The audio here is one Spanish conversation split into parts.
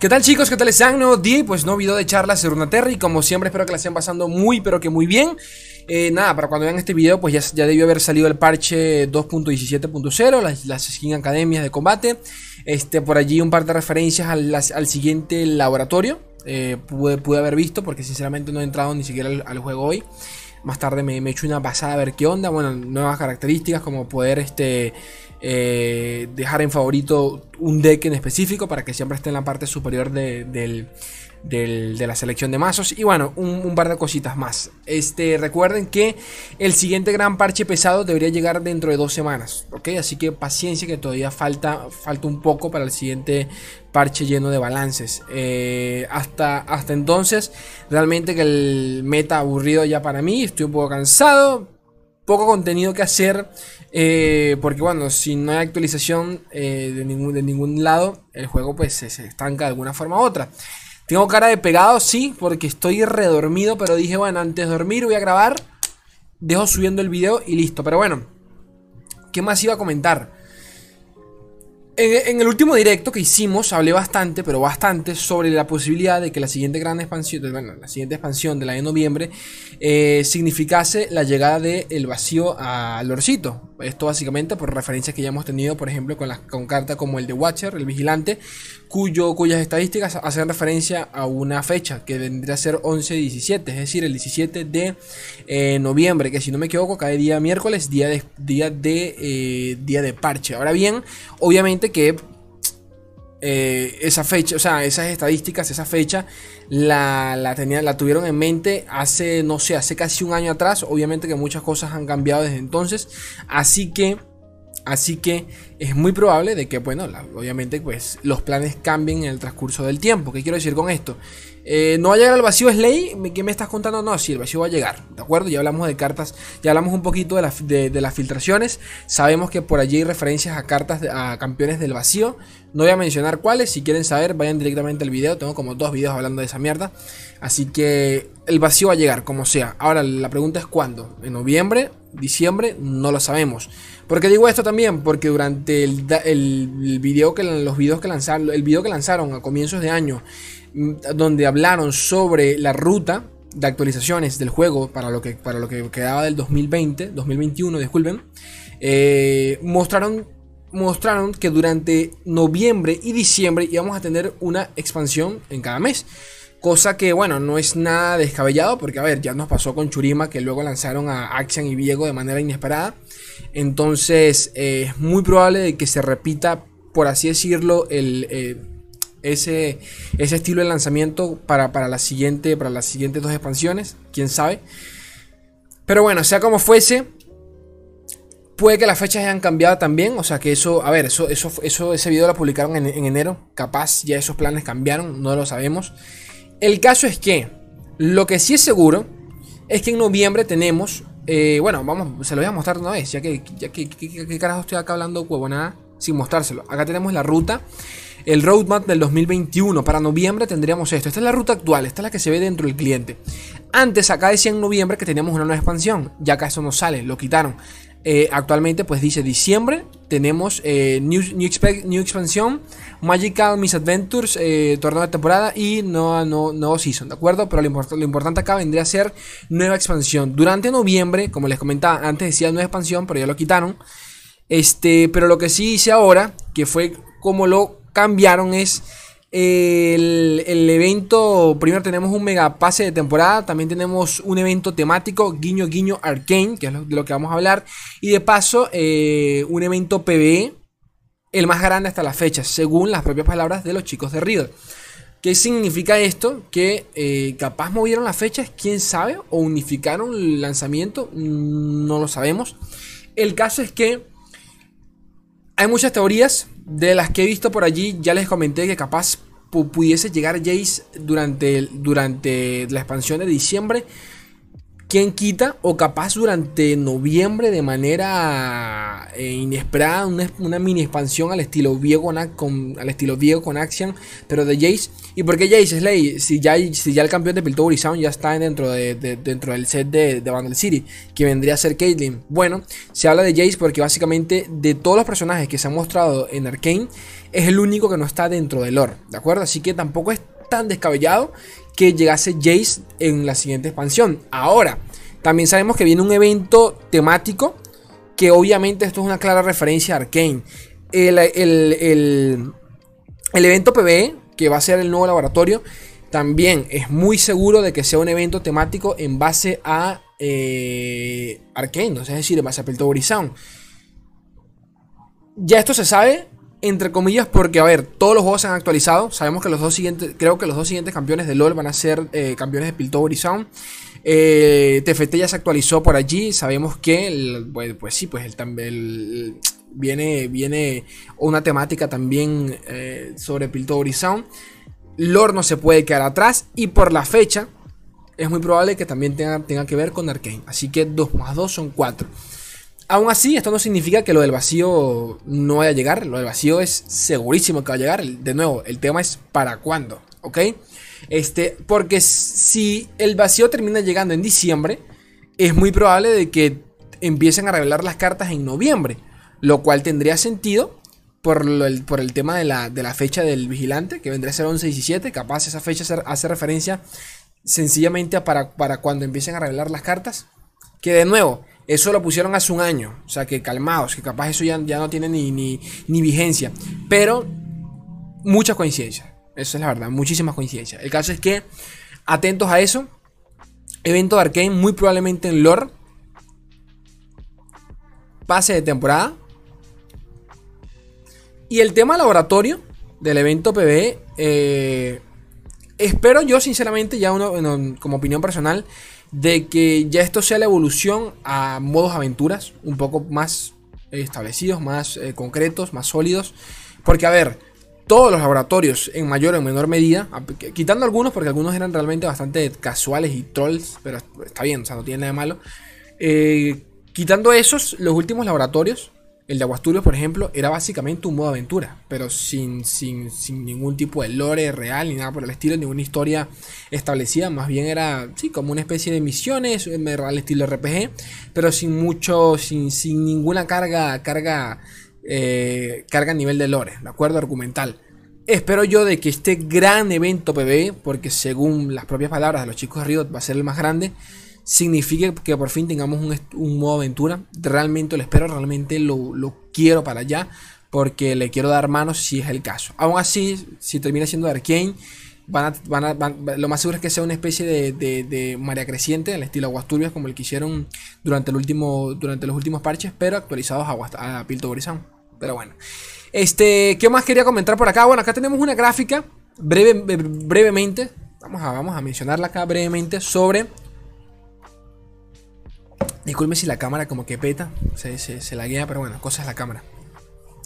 ¿Qué tal chicos? ¿Qué tal están? Nuevo día pues no video de charlas de Runaterra y como siempre espero que la estén pasando muy pero que muy bien. Eh, nada, para cuando vean este video pues ya, ya debió haber salido el parche 2.17.0, las, las skin academias de combate. Este, por allí un par de referencias al, siguiente laboratorio. Eh, pude, haber visto porque sinceramente no he entrado ni siquiera al juego hoy. Más tarde me, me echo una pasada a ver qué onda. Bueno, nuevas características como poder este, eh, dejar en favorito un deck en específico para que siempre esté en la parte superior de, del, de la selección de mazos. Y bueno, un, un, par de cositas más. Este, recuerden que el siguiente gran parche pesado debería llegar dentro de dos semanas. ¿ok? Así que paciencia que todavía falta, falta un poco para el siguiente parche lleno de balances. Eh, hasta, hasta entonces, realmente que el meta aburrido ya para mí. Estoy un poco cansado. Poco contenido que hacer. Eh, porque bueno, si no hay actualización eh, de, ningún, de ningún lado, el juego pues se, se estanca de alguna forma u otra. Tengo cara de pegado, sí, porque estoy redormido, pero dije, bueno, antes de dormir voy a grabar, dejo subiendo el video y listo. Pero bueno, ¿qué más iba a comentar? En, el último directo que hicimos hablé bastante, pero bastante, sobre la posibilidad de que la siguiente gran expansión, bueno, la siguiente expansión de la de noviembre eh, significase la llegada del de vacío a Lorcito. Esto básicamente por referencias que ya hemos tenido, por ejemplo, con, las, con cartas como el de Watcher, el vigilante, cuyo, cuyas estadísticas hacen referencia a una fecha que vendría a ser 11-17, es decir, el 17 de eh, noviembre, que si no me equivoco cae día miércoles, día de, día de, eh, día de parche. Ahora bien, obviamente que eh, esa fecha, o sea, esas estadísticas, esa fecha, la, la, tenía, la tuvieron en mente hace, no sé, hace casi un año atrás. Obviamente que muchas cosas han cambiado desde entonces. Así que, así que es muy probable de que, bueno, obviamente, pues los planes cambien en el transcurso del tiempo. ¿Qué quiero decir con esto? Eh, no va a llegar al vacío Slay. ¿Qué me estás contando? No, sí, el vacío va a llegar. ¿De acuerdo? Ya hablamos de cartas. Ya hablamos un poquito de, la, de, de las filtraciones. Sabemos que por allí hay referencias a cartas de, a campeones del vacío. No voy a mencionar cuáles. Si quieren saber, vayan directamente al video. Tengo como dos videos hablando de esa mierda. Así que el vacío va a llegar, como sea. Ahora, la pregunta es cuándo. ¿En noviembre? ¿Diciembre? No lo sabemos. ¿Por qué digo esto también? Porque durante el, el, video que los videos que lanzaron, el video que lanzaron a comienzos de año donde hablaron sobre la ruta de actualizaciones del juego para lo que, para lo que quedaba del 2020, 2021, disculpen, eh, mostraron, mostraron que durante noviembre y diciembre íbamos a tener una expansión en cada mes. Cosa que, bueno, no es nada descabellado, porque, a ver, ya nos pasó con Churima, que luego lanzaron a Axian y Viego de manera inesperada. Entonces, eh, es muy probable que se repita, por así decirlo, el, eh, ese, ese estilo de lanzamiento para, para, para las siguientes dos expansiones. Quién sabe. Pero bueno, sea como fuese. Puede que las fechas hayan cambiado también. O sea que eso. A ver, eso, eso, eso ese video lo publicaron en enero. Capaz ya esos planes cambiaron. No lo sabemos. El caso es que. Lo que sí es seguro. Es que en noviembre tenemos. Eh, bueno, vamos, se lo voy a mostrar una vez. Ya que. Ya que, que, carajo estoy acá hablando huevonada. Sin mostrárselo. Acá tenemos la ruta el roadmap del 2021. Para noviembre tendríamos esto. Esta es la ruta actual, esta es la que se ve dentro del cliente. Antes acá decía en noviembre que teníamos una nueva expansión, ya acá eso no sale, lo quitaron. Eh, actualmente pues dice diciembre, tenemos eh, new, new, expansión, Magical Misadventures, eh, torneo de temporada y no, no, season, ¿de acuerdo? Pero lo, import lo importante acá vendría a ser nueva expansión. Durante noviembre, como les comentaba, antes decía nueva expansión, pero ya lo quitaron. Este, pero lo que sí hice ahora, que fue como lo cambiaron es el, el, evento. Primero tenemos un mega pase de temporada. También tenemos un evento temático, guiño guiño arcane, que es de lo que vamos a hablar. Y de paso, eh, un evento PvE, el más grande hasta la fecha, según las propias palabras de los chicos de Riddle. ¿Qué significa esto? Que eh, capaz movieron las fechas, quién sabe, o unificaron el lanzamiento, no lo sabemos. El caso es que hay muchas teorías de las que he visto por allí. Ya les comenté que capaz pudiese llegar Jace durante, durante la expansión de diciembre. ¿Quién quita? O capaz durante noviembre de manera eh, inesperada, una, mini expansión al estilo viejo con, al estilo viejo con Action, pero de Jace. ¿Y por qué Jace Slay? Si ya, si ya el campeón de Piltover Sound ya está dentro, de, dentro del set de, de Vandal City, que vendría a ser Caitlyn. Bueno, se habla de Jace porque básicamente de todos los personajes que se han mostrado en Arkane, es el único que no está dentro del lore, ¿de acuerdo? Así que tampoco es tan descabellado que llegase Jace en la siguiente expansión. Ahora, también sabemos que viene un evento temático, que obviamente esto es una clara referencia a Arkane. El, el, evento PBE, que va a ser el nuevo laboratorio, también es muy seguro de que sea un evento temático en base a eh, Arkane, es decir, en base a Piltover Sound. Ya esto se sabe, entre comillas, porque, a ver, todos los juegos se han actualizado. Sabemos que los dos siguientes, creo que los dos siguientes campeones de LoL van a ser eh, campeones de Piltover y Sound. Eh, TFT ya se actualizó por allí. Sabemos que, pues, sí, pues el, viene, viene una temática también eh, sobre Piltover y Sound. Lore no se puede quedar atrás y por la fecha es muy probable que también tenga, tenga que ver con Arkane. Así que 2 más 2 son 4. Aún así, esto no significa que lo del vacío no vaya a llegar. Lo del vacío es segurísimo que va a llegar. De nuevo, el tema es para cuándo, ¿ok? Este, porque si el vacío termina llegando en diciembre, es muy probable de que empiecen a revelar las cartas en noviembre. Lo cual tendría sentido por, el, por el tema de la, de la, fecha del vigilante, que vendría a ser 11 y 17. Capaz esa fecha hace, referencia sencillamente para, para cuando empiecen a revelar las cartas. Que de nuevo, eso lo pusieron hace un año. O sea, que calmados, que capaz eso ya, ya no tiene ni, ni, vigencia. Pero muchas coincidencias. Eso es la verdad, muchísimas coincidencias. El caso es que, atentos a eso. Evento de Arkane, muy probablemente en lore. Pase de temporada. Y el tema laboratorio del evento PB. Eh, espero yo, sinceramente, ya uno, como opinión personal, de que ya esto sea la evolución a modos aventuras, un poco más establecidos, más eh, concretos, más sólidos. Porque, a ver, todos los laboratorios, en mayor o menor medida, quitando algunos, porque algunos eran realmente bastante casuales y trolls, pero está bien, o sea, no tiene nada de malo. Eh, quitando esos, los últimos laboratorios el de Aguasturios, por ejemplo, era básicamente un modo aventura, pero sin, sin, ningún tipo de lore real ni nada por el estilo, ninguna historia establecida. Más bien era, sí, como una especie de misiones al estilo RPG, pero sin mucho, sin, sin ninguna carga, carga, eh, carga a nivel de lore, ¿de acuerdo? Argumental. Espero yo de que este gran evento PB, porque según las propias palabras de los chicos de Riot va a ser el más grande, signifique que por fin tengamos un, modo aventura. Realmente lo espero, realmente lo, quiero para allá. Porque le quiero dar manos si es el caso. Aún así, si termina siendo de Arkane, van lo más seguro es que sea una especie de, de, María Creciente, al estilo Aguas Turbias, como el que hicieron durante, el último, durante los últimos parches, pero actualizados a, a Piltover Pero bueno. Este, ¿qué más quería comentar por acá? Bueno, acá tenemos una gráfica, breve, brevemente, vamos a, vamos a mencionarla acá brevemente, sobre Disculpe si la cámara como que peta, se, se, la guía, pero bueno, cosa es la cámara.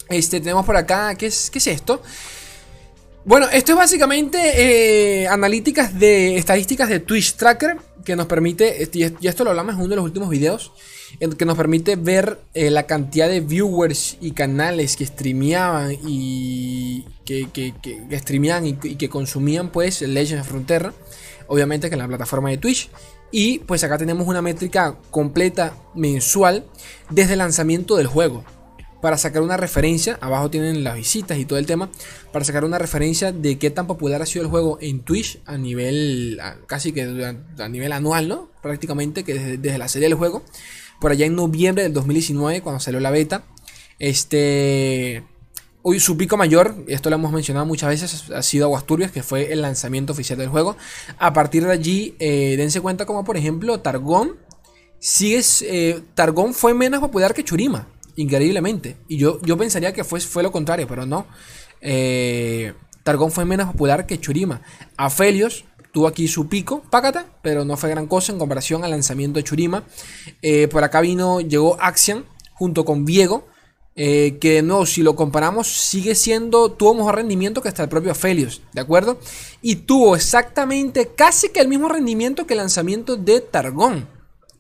Este, tenemos por acá, ¿qué es, qué es esto? Bueno, esto es básicamente eh, analíticas de estadísticas de Twitch Tracker que nos permite, y esto lo hablamos en uno de los últimos videos, que nos permite ver eh, la cantidad de viewers y canales que streameaban y que, que, y, que consumían pues Legends of Frontera, obviamente que en la plataforma de Twitch. Y pues acá tenemos una métrica completa mensual desde el lanzamiento del juego. Para sacar una referencia, abajo tienen las visitas y todo el tema, para sacar una referencia de qué tan popular ha sido el juego en Twitch a nivel, casi que a nivel anual, ¿no? Prácticamente que desde, desde la serie del juego. Por allá en noviembre del 2019, cuando salió la beta, este Hoy su pico mayor, esto lo hemos mencionado muchas veces, ha sido Aguasturbias, que fue el lanzamiento oficial del juego. A partir de allí, eh, dense cuenta como por ejemplo Targón, sigues, eh, Targón fue menos popular que Churima, increíblemente. Y yo, yo pensaría que fue, fue lo contrario, pero no. Eh, Targón fue menos popular que Churima. Afelios tuvo aquí su pico, pácata, pero no fue gran cosa en comparación al lanzamiento de Churima. por acá vino, llegó Axian junto con Viego. Eh, que no, si lo comparamos, sigue siendo, tuvo mejor rendimiento que hasta el propio Felios, ¿de acuerdo? Y tuvo exactamente casi que el mismo rendimiento que el lanzamiento de Targón,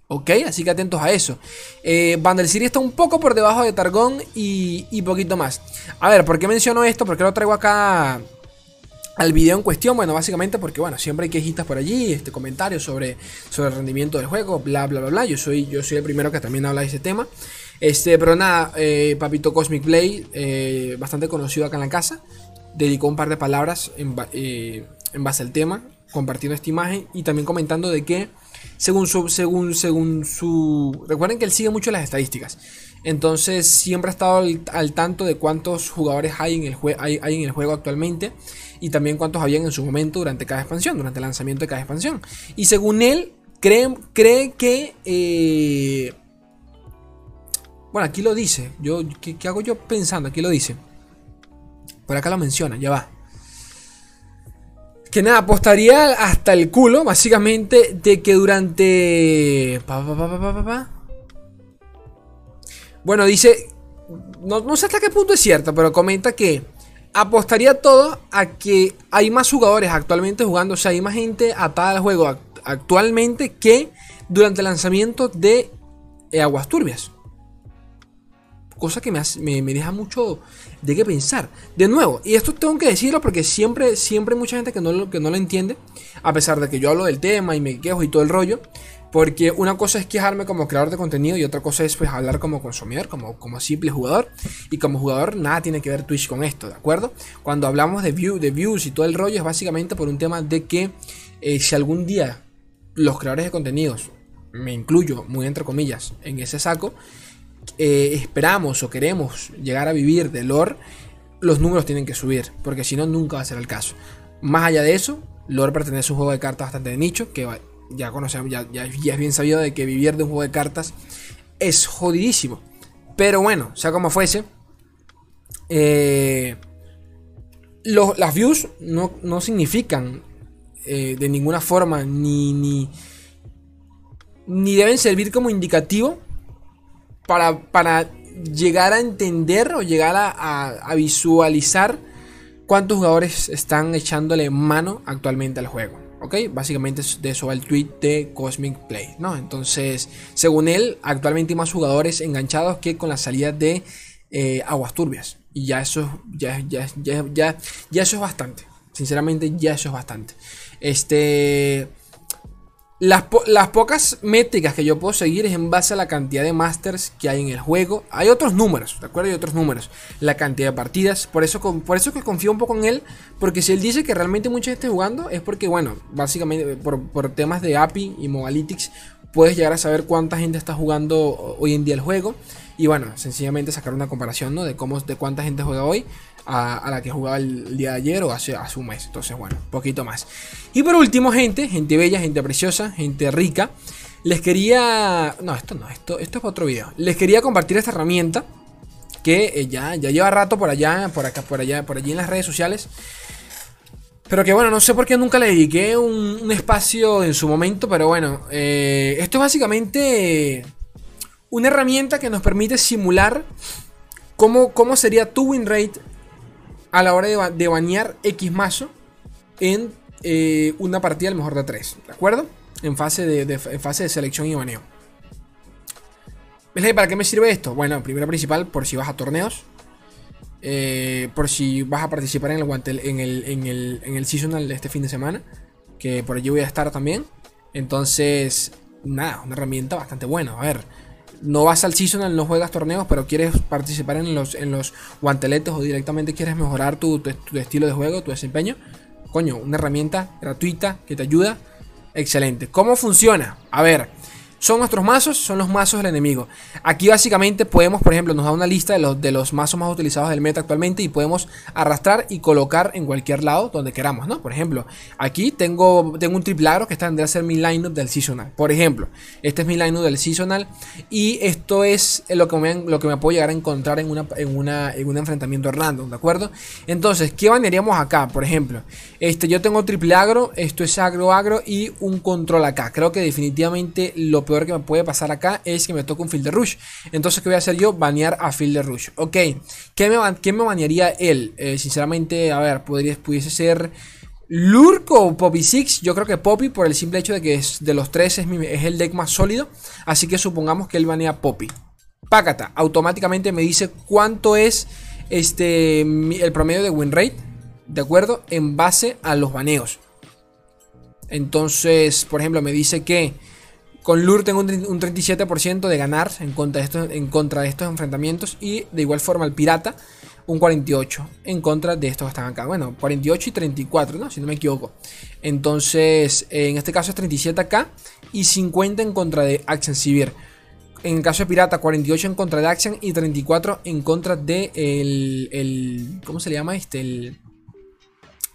¿Ok? Así que atentos a eso. Eh, está un poco por debajo de Targón y, y poquito más. A ver, ¿por qué menciono esto? Porque lo traigo acá al video en cuestión, bueno, básicamente porque, bueno, siempre hay quejitas por allí, este, comentarios sobre, sobre el rendimiento del juego, bla, bla, bla, bla. Yo soy, yo soy el primero que también habla de ese tema. Este, pero nada, eh, Papito Cosmic Play, eh, bastante conocido acá en la casa, dedicó un par de palabras en, eh, en base al tema, compartiendo esta imagen y también comentando de que, según su, según, según su, recuerden que él sigue mucho las estadísticas. Entonces siempre ha estado al, tanto de cuántos jugadores hay en, el hay, hay en el juego actualmente y también cuántos habían en su momento durante cada expansión, durante el lanzamiento de cada expansión. Y según él, cree, cree que... Eh, bueno, aquí lo dice. Yo, ¿qué, hago yo pensando? Aquí lo dice. Por acá lo menciona, ya va. Que nada, apostaría hasta el culo, básicamente, de que durante... bueno, dice... No, no sé hasta qué punto es cierto, pero comenta que apostaría todo a que hay más jugadores actualmente jugando, o sea, hay más gente atada al juego actualmente que durante el lanzamiento de eh, Aguas Turbias. Cosa que me, me, deja mucho de qué pensar. De nuevo, y esto tengo que decirlo porque siempre, siempre hay mucha gente que no, que no lo entiende, a pesar de que yo hablo del tema y me quejo y todo el rollo. Porque una cosa es quejarme como creador de contenido y otra cosa es pues hablar como consumidor, como, como simple jugador. Y como jugador nada tiene que ver Twitch con esto, ¿de acuerdo? Cuando hablamos de, view, de views y todo el rollo es básicamente por un tema de que eh, si algún día los creadores de contenidos, me incluyo muy entre comillas en ese saco, eh, esperamos o queremos llegar a vivir de lore, los números tienen que subir, porque si no nunca va a ser el caso. Más allá de eso, lore pertenece a un juego de cartas bastante de nicho, que ya conocemos, ya, ya, es bien sabido de que vivir de un juego de cartas es jodidísimo. Pero bueno, sea como fuese, eh, las views no, significan eh, de ninguna forma ni, ni, ni, deben servir como indicativo para, para llegar a entender o llegar a, visualizar cuántos jugadores están echándole mano actualmente al juego. ¿ok? Básicamente de eso va el tweet de Cosmic Play, ¿no? Entonces, según él, actualmente hay más jugadores enganchados que con la salida de eh, Aguas Turbias. Y ya eso, ya, ya, ya, ya eso es bastante. Sinceramente, ya eso es bastante. Este... Las, pocas métricas que yo puedo seguir es en base a la cantidad de masters que hay en el juego. Hay otros números, ¿de acuerdo? Hay otros números. La cantidad de partidas. Por eso, por eso que confío un poco en él. Porque si él dice que realmente mucha gente jugando, es porque, bueno, básicamente por, por temas de API y Mobalytics, puedes llegar a saber cuánta gente está jugando hoy en día el juego. Y bueno, sencillamente sacar una comparación, ¿no? De cómo, de cuánta gente juega hoy a, la que jugaba el, día de ayer o hace, hace un mes. Entonces, bueno, poquito más. Y por último, gente, gente bella, gente preciosa, gente rica. Les quería... No, esto no, esto, esto es para otro video. Les quería compartir esta herramienta que eh, ya, ya lleva rato por allá, por acá, por allá, por allí en las redes sociales. Pero que bueno, no sé por qué nunca le dediqué un, espacio en su momento, pero bueno, eh, esto es básicamente una herramienta que nos permite simular cómo, cómo sería tu win rate a la hora de, bañar X mazo en eh, una partida al mejor de 3, ¿de acuerdo? En fase de, fase de selección y baneo. ¿Para qué me sirve esto? Bueno, primero principal, por si vas a torneos. Eh, por si vas a participar en el, en el, en el, en el seasonal de este fin de semana. Que por allí voy a estar también. Entonces, nada, una herramienta bastante buena. A ver, no vas al seasonal, no juegas torneos, pero quieres participar en los, en los guanteletes o directamente quieres mejorar tu, estilo de juego, tu desempeño, coño, una herramienta gratuita que te ayuda, excelente. ¿Cómo funciona? A ver, son nuestros mazos, son los mazos del enemigo. Aquí básicamente podemos, por ejemplo, nos da una lista de los, de los mazos más utilizados del meta actualmente y podemos arrastrar y colocar en cualquier lado donde queramos, ¿no? Por ejemplo, aquí tengo, tengo un triplagro que tendría a ser mi lineup del seasonal. Por ejemplo, este es mi lineup del seasonal y esto es lo que me, lo que me puedo llegar a encontrar en, una, en, una, en un enfrentamiento random, ¿de acuerdo? Entonces, ¿qué banearíamos acá? Por ejemplo, este, yo tengo triple agro, esto es agro agro y un control acá. Creo que definitivamente lo que me puede pasar acá es que me toque un field rush. Entonces, ¿qué voy a hacer yo? Banear a field rush. Ok, ¿qué me, me banearía él? Eh, sinceramente, a ver, podría, pudiese ser Lurk o Poppy Six, yo creo que Poppy por el simple hecho de que es de los tres es, es el deck más sólido, así que supongamos que él banea Poppy. Pácata, automáticamente me dice cuánto es este el promedio de win rate, ¿de acuerdo? En base a los baneos. Entonces, por ejemplo, me dice que con Lure tengo un, 37% de ganar en contra, de estos, enfrentamientos. Y de igual forma el Pirata un 48 en contra de estos que están acá. Bueno, 48 y 34, ¿no? Si no me equivoco. Entonces, en este caso es 37 acá y 50 en contra de Action Civil. En el caso de Pirata, 48 en contra de Action y 34 en contra de el, el ¿Cómo se le llama este? El,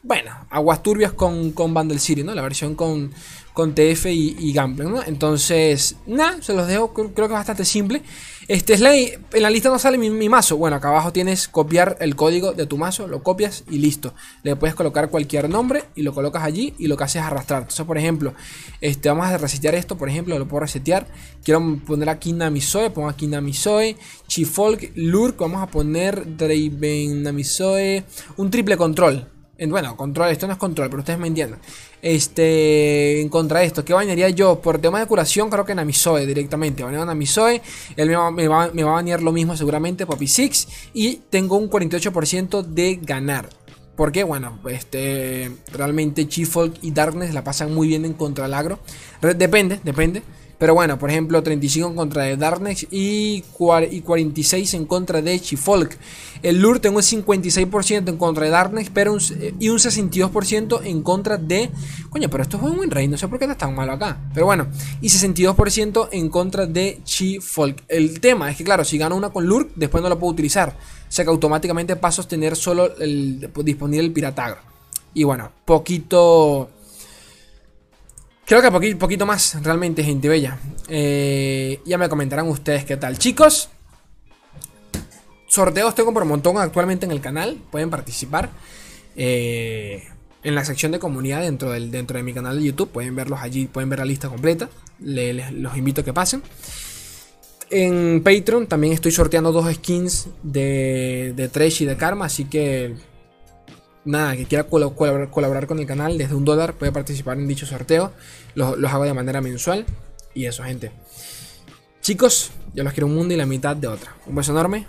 bueno, aguas turbias con, con Bundle City, ¿no? La versión con, con TF y, y ¿no? Entonces, nada, se los dejo, creo, que es bastante simple. Este Slay, en la lista no sale mi, mazo. Bueno, acá abajo tienes copiar el código de tu mazo, lo copias y listo. Le puedes colocar cualquier nombre y lo colocas allí y lo que haces es arrastrar. Entonces, por ejemplo, este, vamos a resetear esto, por ejemplo, lo puedo resetear. Quiero poner aquí Namisoe, pongo aquí Namisoe, Chifolk, Lurk, vamos a poner Draven Namisoe, un triple control bueno, control, esto no es control, pero ustedes me entienden. Este, en contra de esto, ¿qué bañaría yo? Por tema de curación, creo que Namisoe directamente. Baneo a Namisoe, él me va, a banear lo mismo seguramente, Poppy Six. Y tengo un 48% de ganar. Porque, bueno, este, realmente Chifolk y Darkness la pasan muy bien en contra del agro. Depende, depende. Pero bueno, por ejemplo, 35 en contra de Darkness y, 46 en contra de Chifolk. El Lure tengo un 56% en contra de Darkness pero y un 62% en contra de... Coño, pero esto es un buen rey, no sé por qué está tan malo acá. Pero bueno, y 62% en contra de Chifolk. El tema es que, claro, si gano una con Lure, después no lo puedo utilizar. O sea que automáticamente paso a tener solo el, disponible el Piratagro. Y bueno, poquito Creo que poquito, poquito más, realmente, gente bella. Eh, ya me comentarán ustedes qué tal. Chicos, sorteos tengo por montón actualmente en el canal. Pueden participar. Eh, en la sección de comunidad dentro de mi canal de YouTube. Pueden verlos allí, pueden ver la lista completa. los invito a que pasen. En Patreon también estoy sorteando dos skins de, de Trash y de Karma. Así que nada, que quiera colaborar, con el canal desde un dólar puede participar en dicho sorteo. Los, los, hago de manera mensual. Y eso, gente. Chicos, yo los quiero un mundo y la mitad de otra. Un beso enorme.